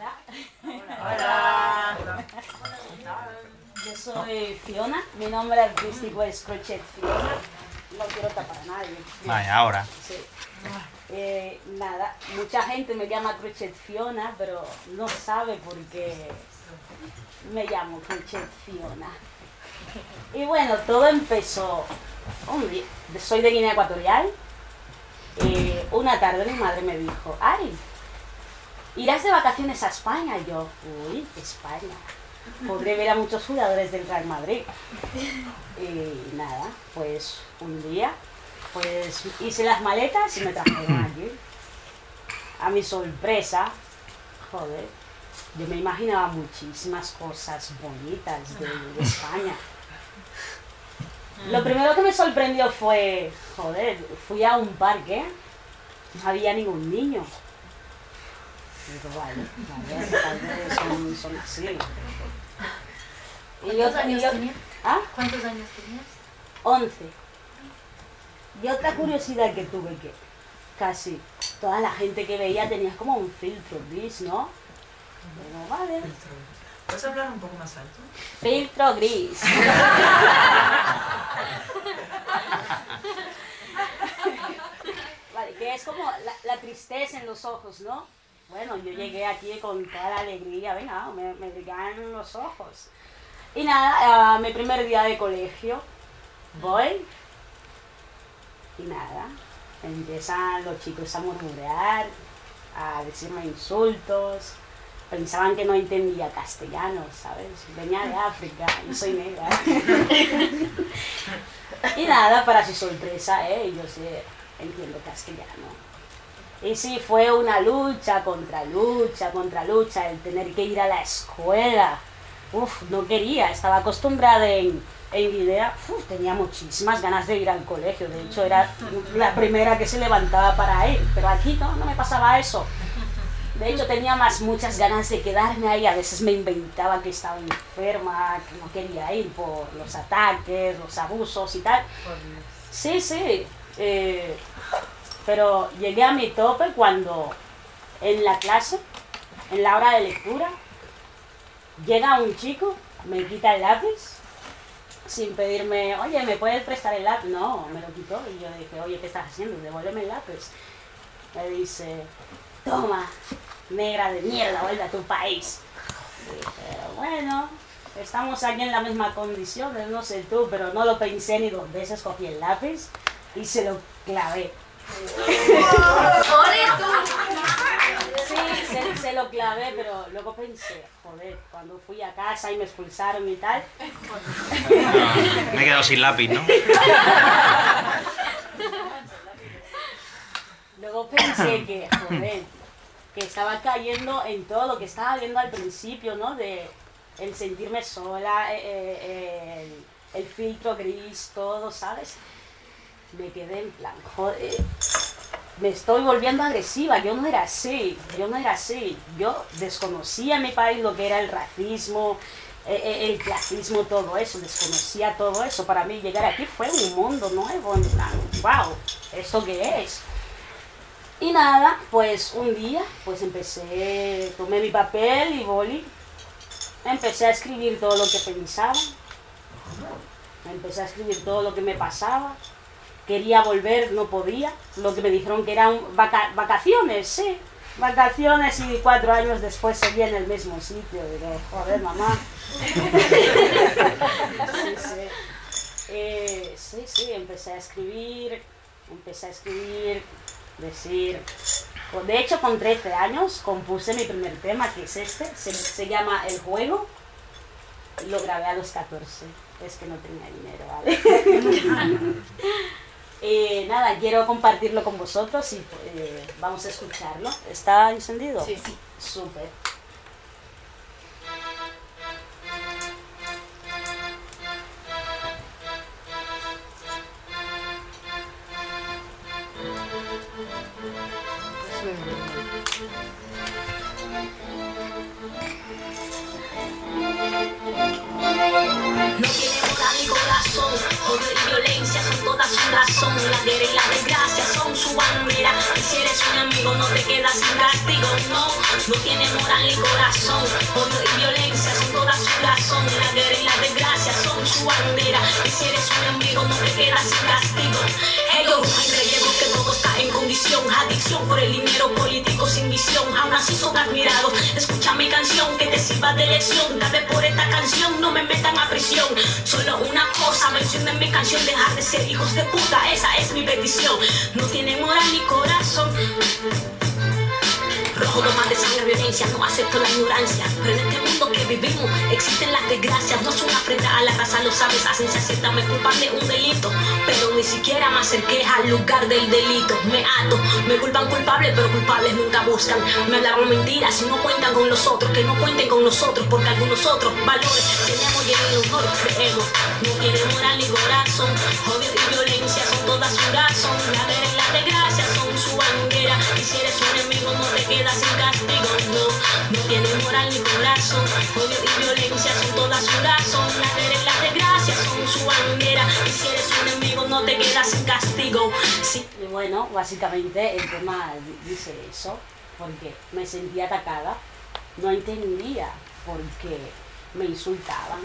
Hola. Yo soy Fiona, mi nombre artístico es Crochet Fiona. No quiero tapar a nadie. Vaya, ahora. Sí. Eh, nada, mucha gente me llama Crochet Fiona, pero no sabe por qué me llamo Crochet Fiona. Y bueno, todo empezó un día. Soy de Guinea Ecuatorial. Eh, una tarde mi madre me dijo, ay, irás de vacaciones a España. Y yo, uy, España. Podré ver a muchos jugadores del Real Madrid. Y nada, pues un día, pues hice las maletas y me trajeron aquí. A mi sorpresa, joder, yo me imaginaba muchísimas cosas bonitas de, de España. Lo primero que me sorprendió fue, joder, fui a un parque, no había ningún niño. Son, son así. Y ¿Cuántos años tenías? ¿Ah? ¿Cuántos años tenías? 11. Y otra curiosidad que tuve que casi toda la gente que veía tenía como un filtro gris, ¿no? Digo, vale, ¿Puedes hablar un poco más alto? filtro gris. Vale, que es como la tristeza en los ojos, ¿no? Bueno, yo llegué aquí con toda la alegría, venga, me, me brillaban los ojos. Y nada, a mi primer día de colegio, voy y nada, empiezan los chicos a murmurar, a decirme insultos. Pensaban que no entendía castellano, ¿sabes? Venía de África y soy negra. y nada, para su sorpresa, ¿eh? yo sí entiendo castellano. Y sí, fue una lucha contra lucha, contra lucha, el tener que ir a la escuela. Uf, no quería, estaba acostumbrada en, en Guinea, uf, tenía muchísimas ganas de ir al colegio, de hecho era la primera que se levantaba para ir, pero aquí no, no me pasaba eso. De hecho tenía más muchas ganas de quedarme ahí, a veces me inventaba que estaba enferma, que no quería ir por los ataques, los abusos y tal. Sí, sí. eh, pero llegué a mi tope cuando en la clase, en la hora de lectura, llega un chico, me quita el lápiz, sin pedirme, oye, ¿me puedes prestar el lápiz? No, me lo quitó y yo dije, oye, ¿qué estás haciendo? Devuélveme el lápiz. Me dice, toma, negra de mierda, vuelve a tu país. Y dije, bueno, estamos aquí en la misma condición, no sé tú, pero no lo pensé ni dos veces, cogí el lápiz y se lo clavé. Sí, se, se lo clavé, pero luego pensé, joder, cuando fui a casa y me expulsaron y tal, Me he quedado sin lápiz, ¿no? luego pensé que, joder, que estaba cayendo en todo lo que estaba viendo al principio, ¿no? De el sentirme sola, eh, eh, el, el filtro gris, todo, ¿sabes? Me quedé en plan, joder, me estoy volviendo agresiva, yo no era así, yo no era así, yo desconocía en mi país lo que era el racismo, eh, eh, el clasismo, todo eso, desconocía todo eso, para mí llegar aquí fue un mundo nuevo, en plan, wow, ¿esto qué es? Y nada, pues un día, pues empecé, tomé mi papel y boli, empecé a escribir todo lo que pensaba, empecé a escribir todo lo que me pasaba, quería volver, no podía, lo que me dijeron que eran vaca- vacaciones, sí, vacaciones y cuatro años después seguía en el mismo sitio, digo, joder mamá. sí, sí. Eh, sí, sí, empecé a escribir, empecé a escribir, decir... De hecho, con 13 años compuse mi primer tema, que es este, se, se llama El Juego, lo grabé a los 14, es que no tenía dinero, ¿vale? Eh, nada, quiero compartirlo con vosotros y eh, vamos a escucharlo. ¿Está encendido? Sí, sí. Súper. Por el dinero político sin visión, aún así son admirados, escucha mi canción que te sirva de lección, vez por esta canción no me metan a prisión, solo una cosa mencionen mi canción, dejar de ser hijos de puta, esa es mi petición, no tiene moral ni corazón. Rojo toma de sangre, violencia, no acepto la ignorancia. Pero en este mundo que vivimos existen las desgracias. No es una afrenta a la raza, lo sabes, a ciencia cierta me culpan de un delito. Pero ni siquiera me acerqué al lugar del delito. Me ato, me culpan culpable, pero culpables nunca buscan. Me hablaban mentiras y no cuentan con los otros. Que no cuenten con nosotros, porque algunos otros valores tenemos y en el honor creemos. No tiene moral ni corazón. Odio y violencia son todas su razón. La guerra y la desgracia son su bandera. Y si eres un enemigo, no te sin castigo. No, no tiene moral ni corazón. Odio y violencia son todas su razón. La guerra y la desgracia son su bandera. Y si eres un enemigo, no te quedas sin castigo. Sí. Y bueno, básicamente el tema di- dice eso, porque me sentía atacada, no entendía por qué me insultaban,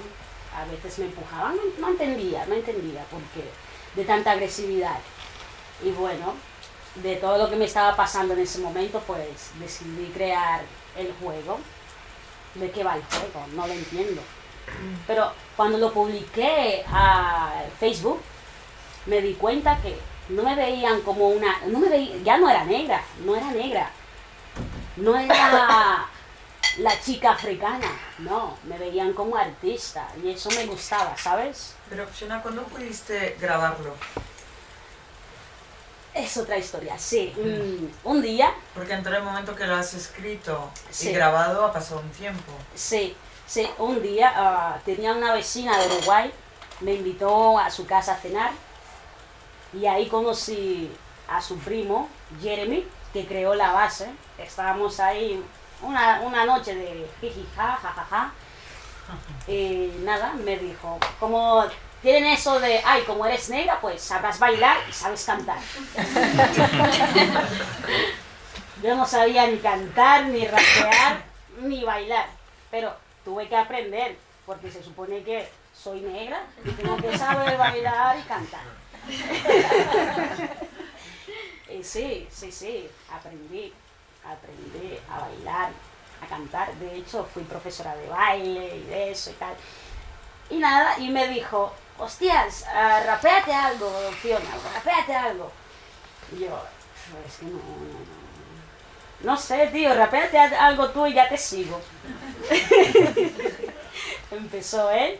a veces me empujaban, no entendía, no entendía por qué de tanta agresividad. Y bueno, de todo lo que me estaba pasando en ese momento, pues decidí crear el juego. ¿De qué va el juego? No lo entiendo. Pero cuando lo publiqué a Facebook, me di cuenta que no me veían como una, no me veía, ya no era negra, no era negra, no era la chica africana, no, me veían como artista y eso me gustaba, ¿sabes? Pero, Fiona, ¿cuándo pudiste grabarlo? Es otra historia, sí. mm, un día, Porque entre el momento que lo has escrito Sí. y grabado ha pasado un tiempo. sí, sí, un día ah, tenía una vecina de Uruguay, me invitó a su casa a cenar y ahí conocí a su primo, Jeremy, que creó la base. Estábamos ahí una, una noche de jijija, jajaja. Y nada, me dijo, como tienen eso de, ay, como eres negra, pues sabrás bailar y sabes cantar. Yo no sabía ni cantar, ni rapear, ni bailar, pero tuve que aprender, porque se supone que soy negra y tengo que saber bailar y cantar. Y sí, sí, sí, aprendí, aprendí a bailar, a cantar. De hecho, fui profesora de baile y de eso y tal. Y nada, y me dijo, hostias, ah, rapéate algo, Fiona, rapéate algo. Y yo, es que no, no, no. No sé, tío, rapéate a- algo tú y ya te sigo. Empezó él,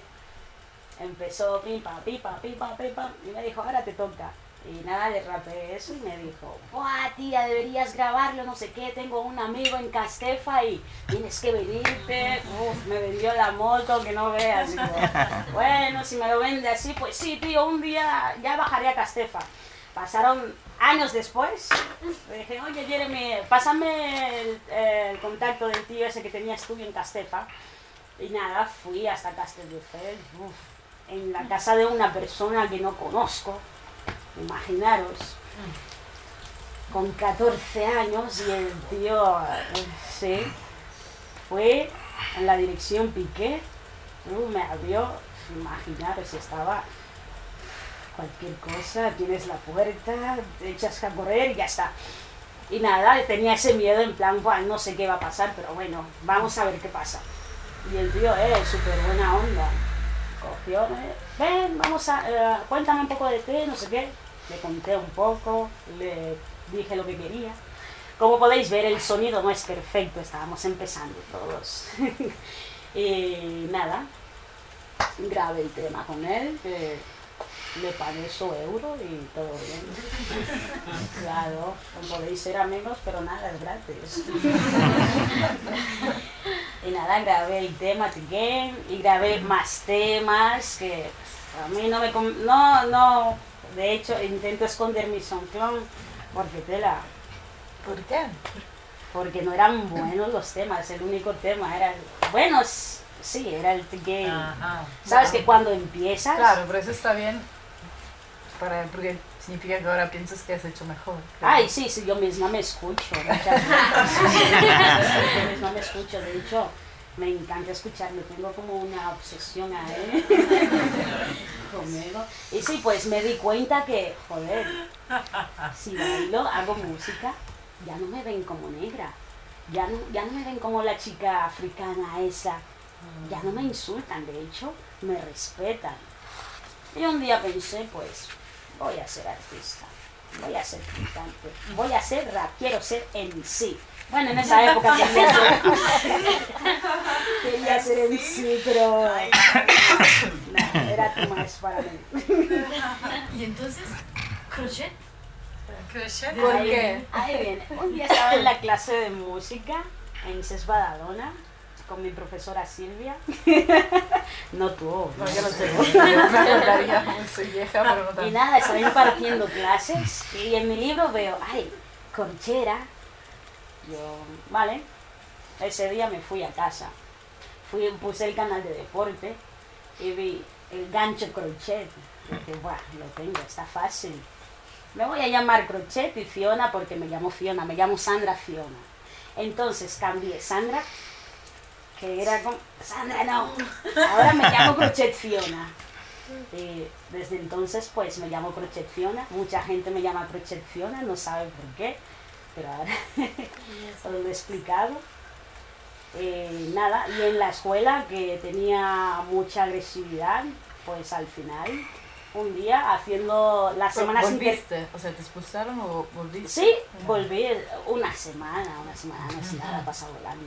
empezó pipa, pipa, pipa, pipa, y me dijo, ahora te toca. Y nada, le rapeé eso y me dijo, ¡buah, tía, deberías grabarlo, no sé qué! Tengo un amigo en Castefa y tienes que venirte. Uf, me vendió la moto, que no veas. Digo, bueno, si me lo vende así, pues sí, tío, un día ya bajaré a Castefa. Pasaron años después, le dije, oye, Jeremy, pásame el, el contacto del tío ese que tenías tú en Castefa. Y nada, fui hasta Castelldefels, en la casa de una persona que no conozco. Imaginaros, con 14 años y el tío, sí, fue en la dirección Piqué, me abrió, imaginaros, estaba cualquier cosa, tienes la puerta, te echas a correr y ya está. Y nada, tenía ese miedo en plan, "Buah, no sé qué va a pasar, pero bueno, vamos a ver qué pasa. Y el tío, eh, súper buena onda. Cogió, eh, ven, vamos a, eh, cuéntame un poco de ti, no sé qué. Le conté un poco, le dije lo que quería. Como podéis ver, el sonido no es perfecto, estábamos empezando todos. y nada, grabé el tema con él, le pagué su euro y todo bien. Claro, podéis ser amigos, pero nada, es gratis. y nada, grabé el tema again y grabé más temas que a mí no me... No, no, de hecho intento esconder mi SoundCloud porque tela, ¿Por qué? porque no eran buenos los temas, el único tema era... el- Bueno, s- sí, era el game. ¿Sabes que cuando empiezas... Claro, pero eso está bien. Para, porque Significa que ahora piensas que has hecho mejor. Ay, sí, sí, yo misma me escucho. yo misma me escucho, de hecho, me encanta escucharme, tengo como una obsesión a él Y sí, pues me di cuenta que, joder, si bailo, hago música, ya no me ven como negra, ya no, ya no me ven como la chica africana esa, ya no me insultan, de hecho, me respetan. Y un día pensé, pues, voy a ser artista, voy a ser cantante, voy a ser rap, quiero ser MC. Bueno, en esa época quería ser, quería ser MC, pero no, era too much para mí. Y entonces, crochet. Crochet. ¿Por qué? ahí viene. Un día estaba en la clase de música en CES Badalona con mi profesora Silvia. No tú. No, yo no sé. Acordaría, soy vieja, pero no Y nada, estaba impartiendo clases y en mi libro veo, ay, corchera. Yo, vale. Ese día me fui a casa. Fui, puse el canal de deporte y vi el gancho crochet. Dije, buah, lo tengo, está fácil. Me voy a llamar Crochet y Fiona porque me llamo Fiona, me llamo Sandra Fiona. Entonces cambié Sandra, que era como, Sandra no, ahora me llamo Crochet Fiona. Y desde entonces pues me llamo Crochet Fiona, mucha gente me llama Crochet Fiona, no sabe por qué, pero ahora os lo he explicado. Eh, nada, y en la escuela que tenía mucha agresividad, pues al final, un día haciendo las semanas inter- ¿Volviste? O sea, ¿te expulsaron o volviste? Sí, volví una semana, una semana, no es nada, pasa volando.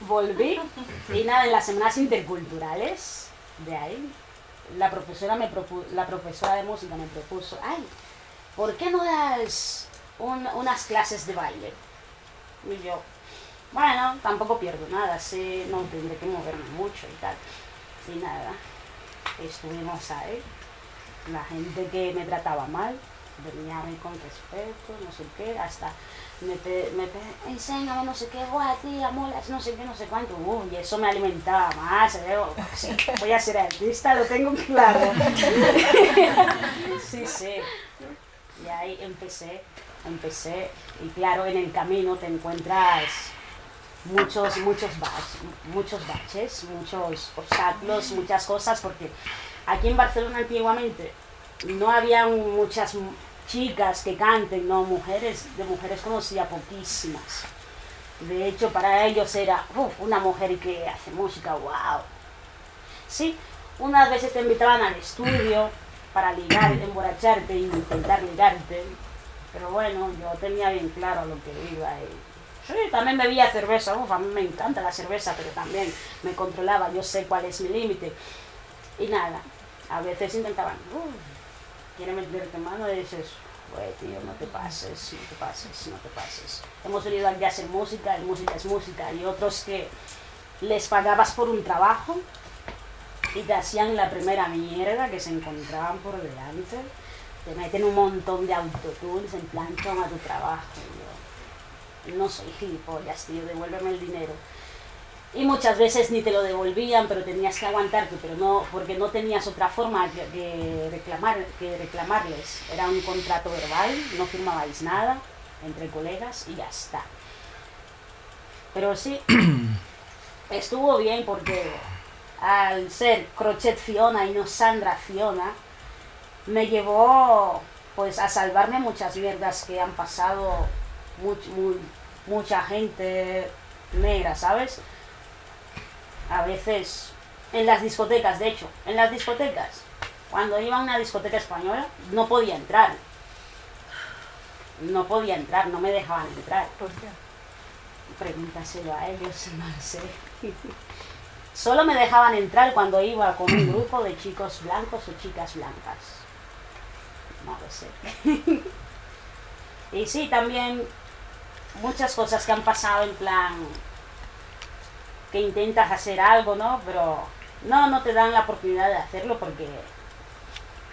Volví y nada, en las semanas interculturales de ahí, la profesora, me propu- la profesora de música me propuso, ay, ¿por qué no das un- unas clases de baile? Y yo, bueno, tampoco pierdo nada, sí, no tendré que moverme mucho y tal. Y nada, estuvimos ahí, la gente que me trataba mal, venía a mí con respeto, no sé qué, hasta me, pe- me pe- enséñame no sé qué, guau, tía, molas, no sé qué, no sé cuánto, uh, y eso me alimentaba más, eh, sí, voy a ser artista, lo tengo claro. sí, sí. Y ahí empecé, empecé, y claro, en el camino te encuentras muchos, muchos, bach- muchos baches, muchos obstáculos, muchas cosas, porque aquí en Barcelona antiguamente no había muchas mu- chicas que canten, no, mujeres, de mujeres conocía poquísimas. De hecho, para ellos era "Uf, una mujer que hace música, wow. Sí, unas veces te invitaban al estudio para ligar, emborracharte e intentar ligarte. Pero bueno, yo tenía bien claro lo que iba. Y... Sí, también bebía cerveza. Uf, a mí me encanta la cerveza, pero también me controlaba. Yo sé cuál es mi límite. Y nada, a veces intentaban, "Uf, quiere meterte mano y dices, güey, tío, no te pases, no te pases, no te pases. Hemos venido aquí a hacer música y música es música. Y otros que les pagabas por un trabajo y te hacían la primera mierda que se encontraban por delante. Te meten un montón de autotunes en plan, toma tu trabajo. Yo, no soy gilipollas, tío, devuélveme el dinero. Y muchas veces ni te lo devolvían, pero tenías que aguantarte, pero no, porque no tenías otra forma que, que reclamar, que reclamarles. Era un contrato verbal, no firmabais nada entre colegas y ya está. Pero sí, estuvo bien porque al ser Crochet Fiona y no Sandra Fiona, me llevó pues a salvarme muchas mierdas que han pasado much- mu- mucha gente negra, ¿sabes? A veces en las discotecas, de hecho, en las discotecas, cuando iba a una discoteca española, no podía entrar. No podía entrar, no me dejaban entrar. ¿Por qué? Pregúntaselo a ellos, no lo sé. Solo me dejaban entrar cuando iba con un grupo de chicos blancos o chicas blancas. No lo sé. y sí, también muchas cosas que han pasado en plan que intentas hacer algo, ¿no? Pero no, no te dan la oportunidad de hacerlo porque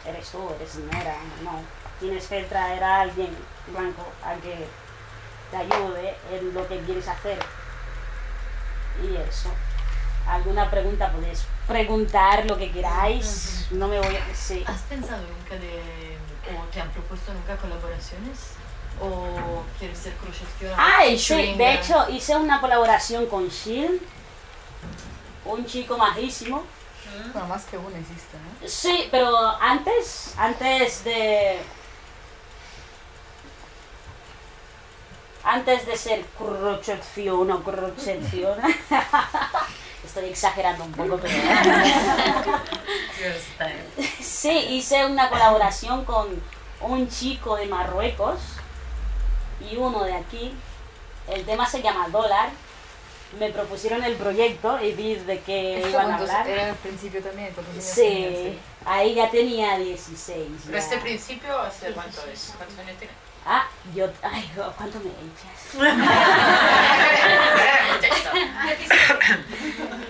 eres tú, eres negra, no. Tienes que traer a alguien blanco a que te ayude en lo que quieres hacer. Y eso. alguna pregunta podéis preguntar lo que queráis. No me voy a... Sí. ¿Has pensado nunca de, o te han propuesto nunca colaboraciones? ¿O quieres ser crochetera? Ay, sí, de hecho hice una colaboración con Shield, un chico majísimo. Bueno, más que uno existe, ¿no? Sí, pero antes, antes de... Antes de ser crochetfiona o crochetfiona, estoy exagerando un poco, pero... Sí, hice una colaboración con un chico de Marruecos y uno de aquí. El tema se llama Dólar. Me propusieron el proyecto y vi de qué iban a hablar. Era el principio también, cuando Sí, ahí ya tenía 16. Pero ya. este principio, ¿hace cuánto es? ¿Cuántos años tiene? Ah, yo... Ay, ¿cuánto me echas?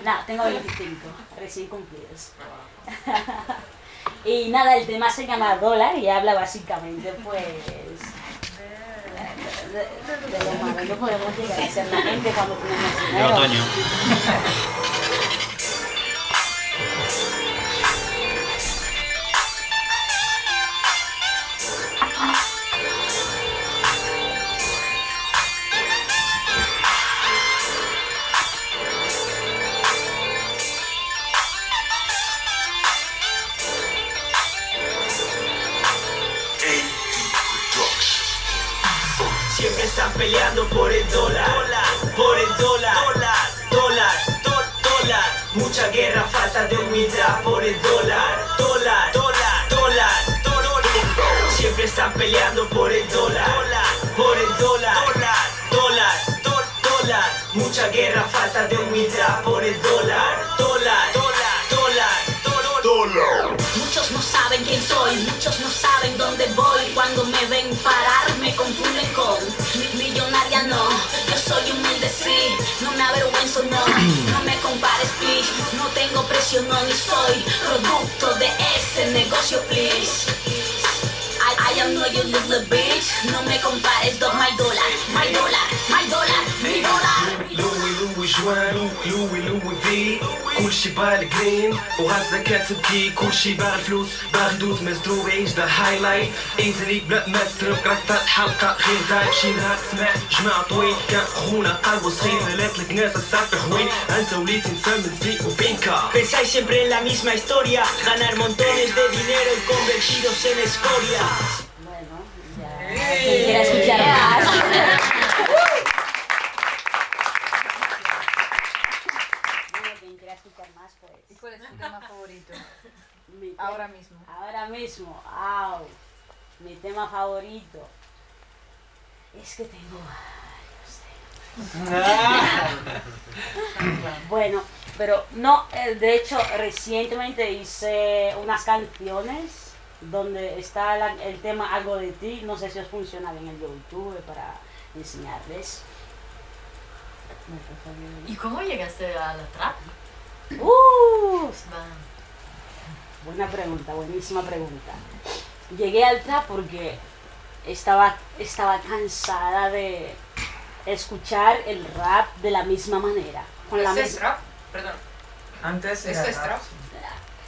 No, tengo 25, recién cumplidos. y nada, el tema se llama Dólar y habla básicamente, pues, 没有多少。Por el dólar, por el dólar, dólar, dólar, dólar. Mucha guerra, falta de humildad por el dólar, dólar, dólar, dólar, dólar. Siempre están peleando por el dólar, por el dólar, dólar, dólar, dólar. Mucha guerra, falta de humildad por el dólar, dólar, dólar, dólar, dólar. Muchos no saben quién soy, muchos no saben dónde voy. Cuando me ven parar me confunden con no. Yo soy humilde sí, no me avergüenzo no. No me compares please, no tengo precio no ni soy producto de ese negocio please. I, I am no your little bitch, no me compares dog my dollar, my dollar, جوان لوي لوي في كل شي بالجرين وغزة كتبكي كل شي باغي فلوس باغي دوز مزدور يعيش ذا هايلايت ايزلي بلا ما تترك راك فات حلقة غير دايف شي نهار سمع جماعة طويل كان خونا قلبو صغير مالك لك ناس الصافي خوين انت وليت انسان مزيق وفينكا Pensáis siempre en la misma historia Ganar montones de dinero y convertidos en escoria Bueno, ya. Quien Ahora mismo. Ahora mismo, au, mi tema favorito. Es que tengo varios temas. Bueno, pero no, eh, de hecho, recientemente hice unas canciones donde está la- el tema Algo de ti. No sé si os funciona bien el YouTube para enseñarles. ¿Y cómo llegaste a la trap? ¡Uh! Buena pregunta, buenísima pregunta. Llegué al trap porque estaba, estaba cansada de escuchar el rap de la misma manera. Con la ¿Este es misma- trap? Perdón. Antes ¿Esto era es trap?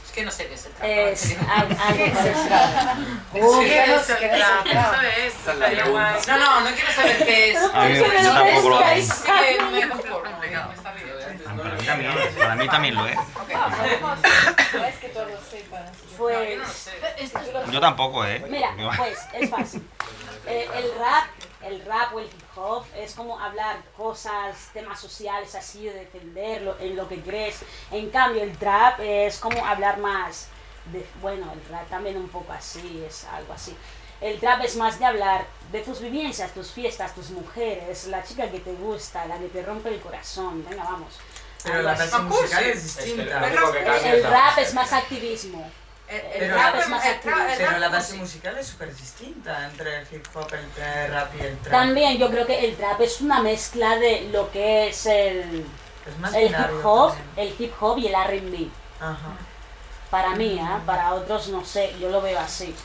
Es que no sé qué es el trap. Es algo parecido. Uf, ¿qué ¿qué es- es el qué es el trap? trap? Eso es. Es la. No, no, no quiero saber qué es. A mí- tampoco lo es-. Sí que me conformo. Ah, Para mí también, para mí también lo es. Ok. No es que todos sepan. así que- No, yo no Pues, sé. Es Yo tampoco, ¿eh? mira, pues es fácil. Eh, el rap, el rap o el hip hop es como hablar cosas, temas sociales así, de defenderlo en lo que crees. En cambio, el trap es como hablar más de, bueno, el rap también un poco así, es algo así. El trap es más de hablar de tus vivencias, tus fiestas, tus mujeres, la chica que te gusta, la que te rompe el corazón. Venga, vamos. Pero la Cursi. musical es Es distinta. único que El es la rap es más activismo. El, el Pero- rap es más el Pero rap la base musical es súper distinta entre el hip hop, el eh, rap y el trap. También yo creo que el trap es una mezcla de lo que es el, Es más el hip hop, también. el hip hop y el R&B. Para mí, ¿ah? para otros no sé, yo lo veo así.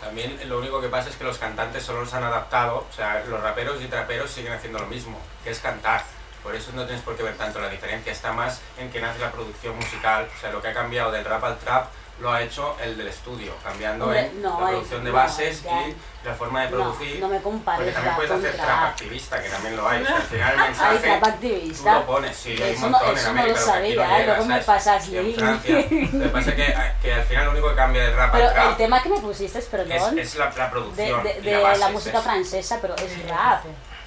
También lo único que pasa es que los cantantes solo se han adaptado, o sea, los raperos y traperos siguen haciendo lo mismo, que es cantar. Por eso no tienes por qué ver tanto la diferencia, está más en que nace la producción musical, o sea, lo que ha cambiado del rap al trap lo ha hecho el del estudio, cambiando Hombre, en no, la producción de no, bases ya. y la forma de No, producir. no me compares porque también puedes hacer trap. trap activista, que también lo hay. o sea, al final el Hay mensaje trap tú activista. lo pones, sí, hay un no, montón en no lo América, lo no sabía, luego me pasas Y en. Francia. Lo que pasa es que, que al final lo único que cambia del rap Pero al trap el tema que me pusiste, es, perdón, es la, la de, producción de- y de la, la, base, es música eso. francesa, pero es rap.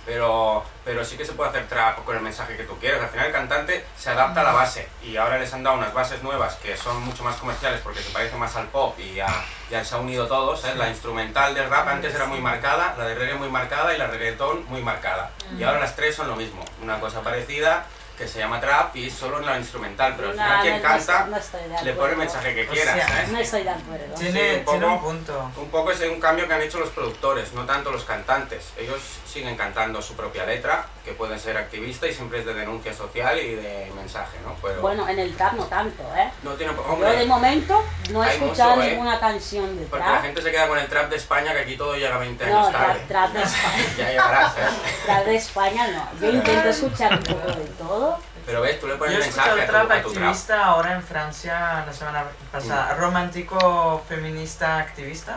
Pero, pero sí que se puede hacer trap con el mensaje que tú quieras. Al final el cantante se adapta a la base y ahora les han dado unas bases nuevas que son mucho más comerciales porque se parecen más al pop y, a, ya se ha unido todo. ¿sabes? La instrumental del rap antes era muy marcada, la de reggae muy marcada y la reggaetón muy marcada. Y ahora las tres son lo mismo, una cosa parecida que se llama trap y solo en la instrumental, pero al No, final quien no, no canta estoy- no estoy de le pone el mensaje que O quiera. sea, ¿sabes? No estoy de acuerdo. Tiene, un poco- tiene un punto. Un poco es un cambio que han hecho los productores, no tanto los cantantes. Ellos siguen cantando su propia letra, que puede ser activista y siempre es de denuncia social y de mensaje, ¿no? Pero Bueno, en el trap no tanto, ¿eh? no tiene... Yo de Hombre, momento no he escuchado mucho, ¿eh? ninguna canción de porque la gente se queda con el trap de España, que aquí todo llega 20 No, años trap, tarde. trap de España. Ya llegarás, ¿eh? Trap de España no. Yo intento escuchar un poco de todo. Pero ves, tú le Yo pones he el mensaje escuchado a tu, trap a tu trap. activista ahora en Francia la semana pasada. Romántico feminista activista.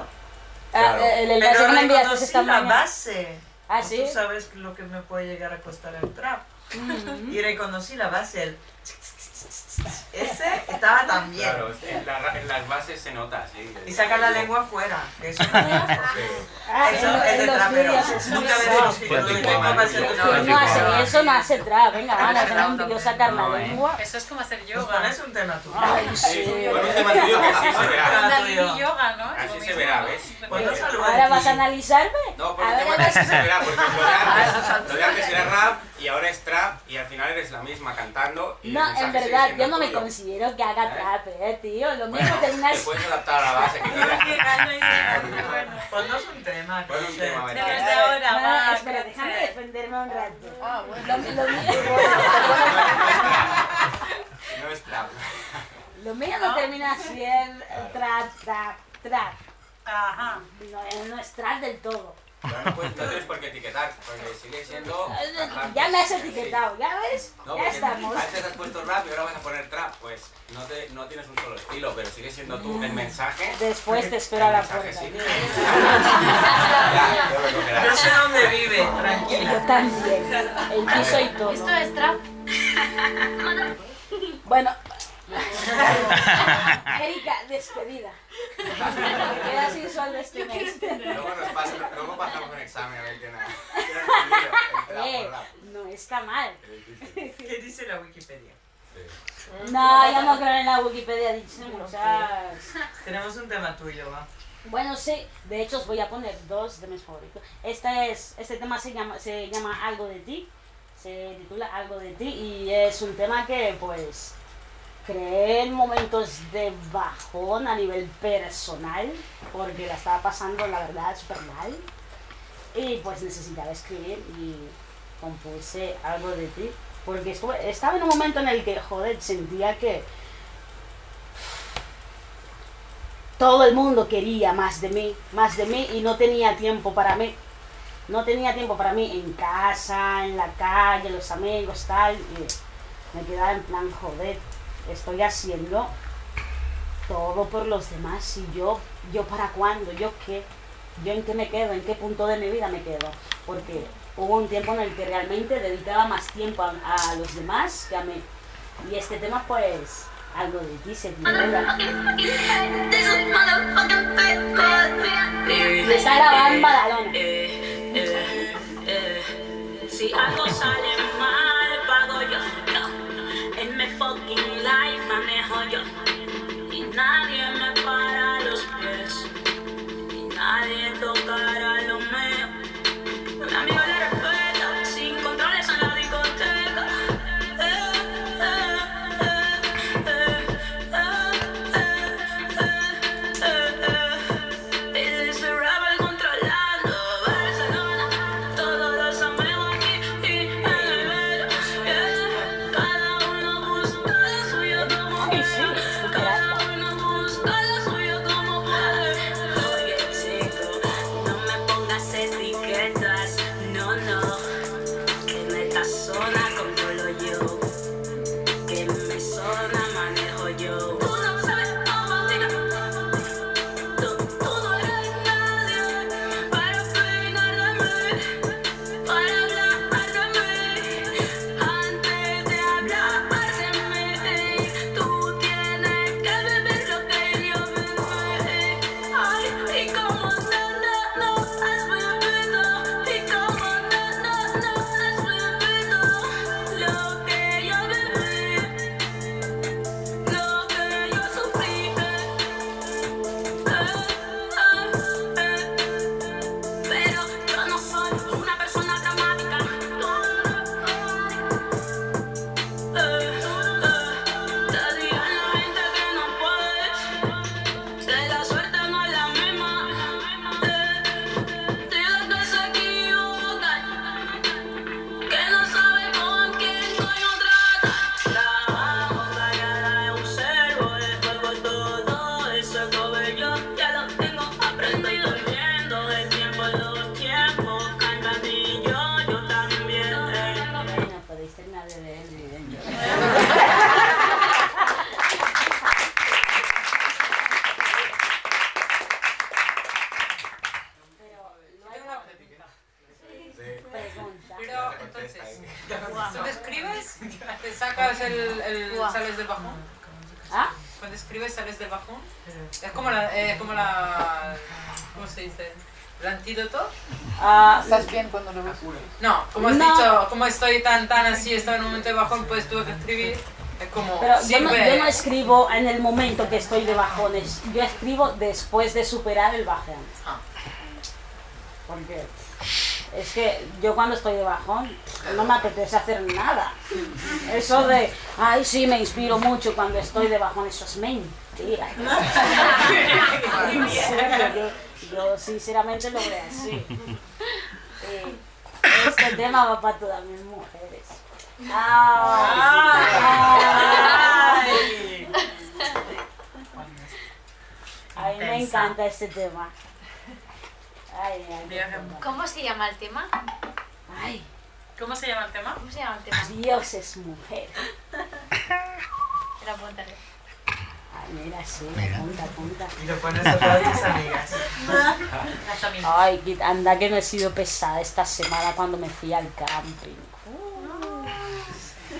Ah, Claro. el, el Pero reconocí esta la mañana. base. Ah, Tú sí. sabes lo que me puede llegar a costar el trap. Mm. Y reconocí la base, el... Ese estaba también. Claro, es que en, la ra- en las bases se nota, sí. Y saca la lengua fuera. que Eso, no es porque- Ah, eso es de trapero. es Nunca me digo, Pues esto. No, hace eso, no hace trap. Venga, van a hacer un No, vídeo, sacar la no, eh. lengua. Eso es como hacer Nos yoga. pones un tema tuyo. Ay, Sí, sí. bueno, un tema tuyo que sí se verá. Una tuyo. mini yoga, ¿no? Así Lo se mismo, verá, ¿no? ¿ves? Pues no saluda Ahora vas a analizarme. No, por A un ver, que se verá, porque lo antes, lo de antes era rap y ahora es trap y al final eres la misma cantando. Y No, en verdad, yo no me considero que haga ¿Eh? trap, eh, tío. Lo Bueno, mismo terminas. te puedes adaptar a la base que quieras. Ponnos un tema. Pon un Crochet. tema, venga. Desde ahora, No, va, espera, déjame defenderme un rato. Ah, bueno. Lo, lo mío, No es trap. lo mío no termina siendo trap, trap, trap. Ajá. No, no es trap del todo. No, no tienes por qué etiquetar, porque sigue siendo. Ya me has etiquetado, ¿ya ves? No, ya estamos. Antes has puesto rap y ahora vas a poner trap. Pues no, te, no tienes un solo estilo, pero sigue siendo tú el mensaje. Después te espero a El la puerta. sí. Ya. Yo sé dónde vive, Yo tranquila. también. El piso y todo. Esto es trap. Bueno. Erika, despedida. Me queda sin sueldo este mes. Luego, nos pasa, luego pasamos un examen a ver el trap Eh, no está mal. ¿Qué dice la Wikipedia? No, yo no creo en la Wikipedia, dice muchas. Tenemos un tema tuyo, va. Bueno, sí, de hecho os voy a poner dos de mis favoritos. Este, es, este tema se llama, se llama Algo de ti, se titula Algo de ti y es un tema que pues creé en momentos de bajón a nivel personal, porque la estaba pasando la verdad súper mal y pues necesitaba escribir y compuse Algo de ti, porque estaba en un momento en el que, joder, sentía que todo el mundo quería más de mí, más de mí y no tenía tiempo para mí. No tenía tiempo para mí en casa, en la calle, los amigos, tal. Y me quedaba en plan, joder, estoy haciendo todo por los demás y yo, yo para cuándo, yo qué, yo en qué me quedo, en qué punto de mi vida me quedo. Porque hubo un tiempo en el que realmente dedicaba más tiempo a, los demás que a mí. Y este tema pues, algo de ti se. Me está grabando Badalona. Si algo sale mal, pago yo. En mi fucking life manejo yo. Y el, sales del bajón? ¿Ah? Cuando escribes sales del bajón. Es como la, eh, como la, ¿cómo se dice? ¿El antídoto? Ah, ¿Estás bien cuando lo ves? No, como has No. dicho, como estoy tan tan así, estaba en un momento de bajón, pues tuve que escribir. Es como Pero yo no, yo no escribo en el momento que estoy de bajones, yo escribo después de superar el bajón. Ah. Porque es que yo cuando estoy de bajón no me apetece hacer nada. Eso de, ay sí, me inspiro mucho cuando estoy de bajón, eso es mentira. Yo, yo sinceramente lo veo así. Eh, este tema va para todas mis mujeres. Ay. A mí me encanta este tema. Ay, ay. ¿Cómo se llama el tema? Ay, ¿Cómo se llama el tema? ¿Cómo se llama el tema? Dios es mujer. Te lo apuntaré. Ay, mira, sí, Mira. apunta, apunta. Y lo pones a todas tus amigas. Las amigas. Ay, anda que no he sido pesada esta semana cuando me fui al camping.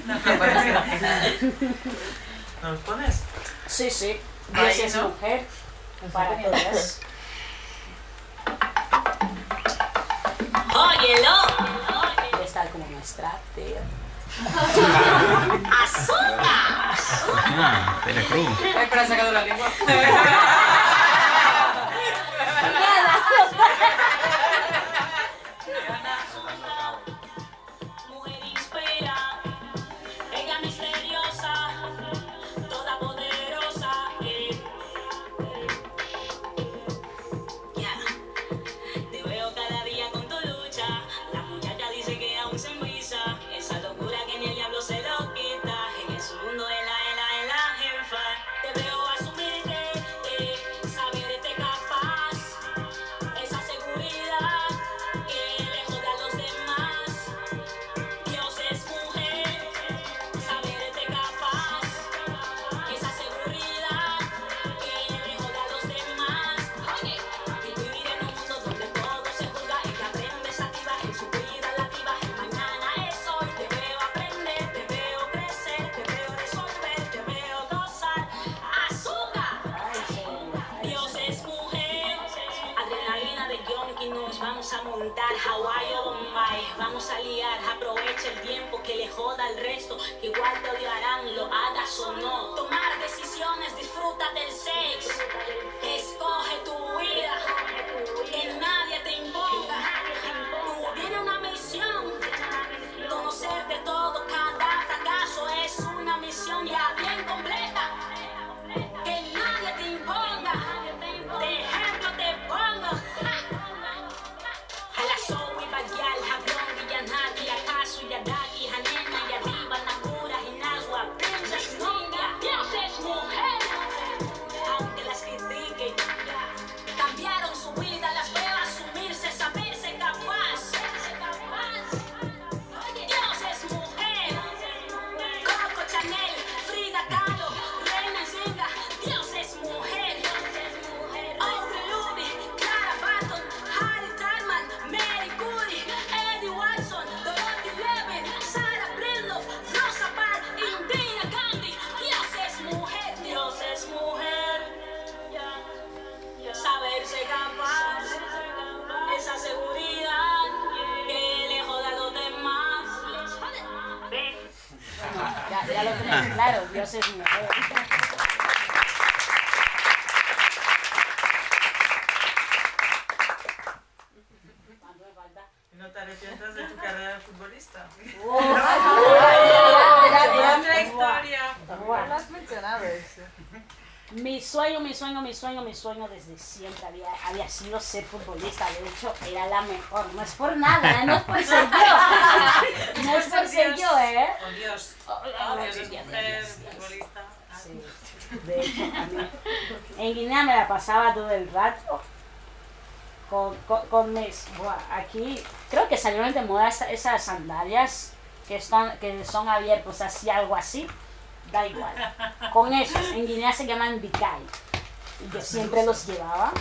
¿Nos lo pones? ¿Nos pones? Sí, sí, Dios es ¿no? mujer para todas. Óyelo, Debe estar como nuestra, tío. azúcar. Ah, Telecruz. Ay, pero ha sacado la lengua. Ya, lo tenéis claro, Dios es mujer. ¿Cuánto me falta? ¿No te arrepientas de tu carrera de futbolista? Otra historia. No lo has mencionado eso. Mi sueño, mi sueño, mi sueño, mi sueño desde siempre había, había sido ser futbolista. De hecho, era la mejor. No es por nada, ¿eh? no es por ser yo. No es por ser yo, ¿eh? Oh Dios. Oh, es futbolista. De hecho, en Guinea me la pasaba todo el rato con, con, con mis... buah, aquí creo que salieron de moda esa- esas sandalias que, están, que son abiertos así, algo así. Da igual. Con esos, en Guinea se llaman bicay. Y yo siempre los llevaba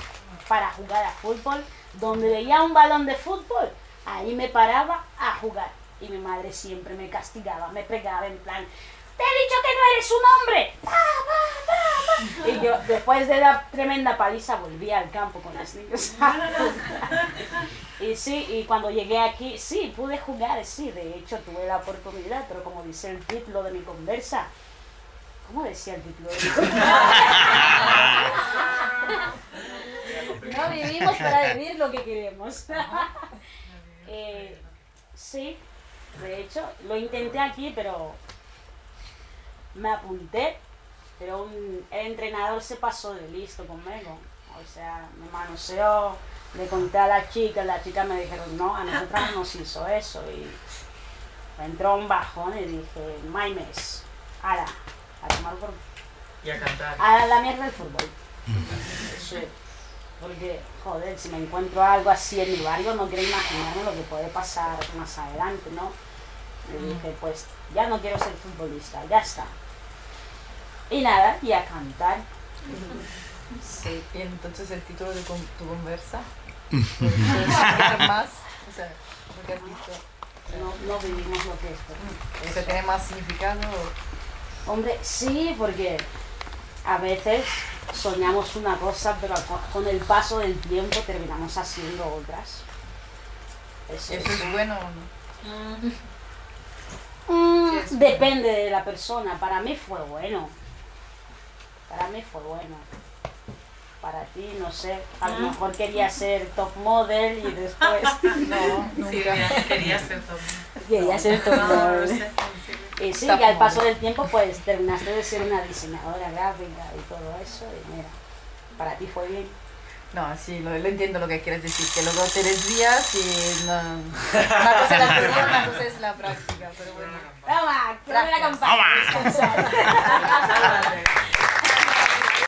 para jugar a fútbol. Donde veía un balón de fútbol, ahí me paraba a jugar. Y mi madre siempre me castigaba, me pegaba en plan, te he dicho que no eres un hombre. Pa, pa, pa, pa". Y yo, después de la tremenda paliza, volví al campo con las niñas. y sí, y cuando llegué aquí, sí, pude jugar, sí, de hecho tuve la oportunidad, pero como dice el título de mi conversa, ¿cómo decía el título? No vivimos para vivir lo que queremos. Eh, sí, de hecho, lo intenté aquí, pero me apunté, pero un- el entrenador se pasó de listo conmigo. O sea, me manoseó, le conté a la chica, la chica me dijeron, no, a nosotras no nos hizo eso. Y me entró un bajón y dije, Maimes, ala, a tomar por Y a cantar. a la mierda del fútbol. Sí. Porque, joder, si me encuentro algo así en mi barrio, no quiero imaginarme lo que puede pasar más adelante, ¿no? Y dije, pues ya no quiero ser futbolista, ya está. Y nada, y a cantar. Sí, y entonces el título de tu conversa. ¿Puedes explicar más? O sea, lo que has dicho. No, no vivimos lo que es. O sea, tiene más significado. Hombre, sí, porque a veces soñamos una cosa, pero con- el paso del tiempo terminamos haciendo otras. Eso, ¿Eso es bueno o no? Mm, es depende de la persona. Para mí fue bueno. Para mí fue bueno. Para ti, no sé. A lo mejor quería ser top model y después No, Sí, nunca. quería ser todo. quería ser top model. Y sí, Top y al paso model. del tiempo, pues terminaste de ser una diseñadora gráfica y todo eso. Y mira, para ti fue bien. No, sí, lo, lo entiendo lo que quieres decir, que luego te desvías y no... Una cosa es la teoría, una cosa es la práctica, pero bueno. ¡Toma! ¡Que me la Gracias. acompañes!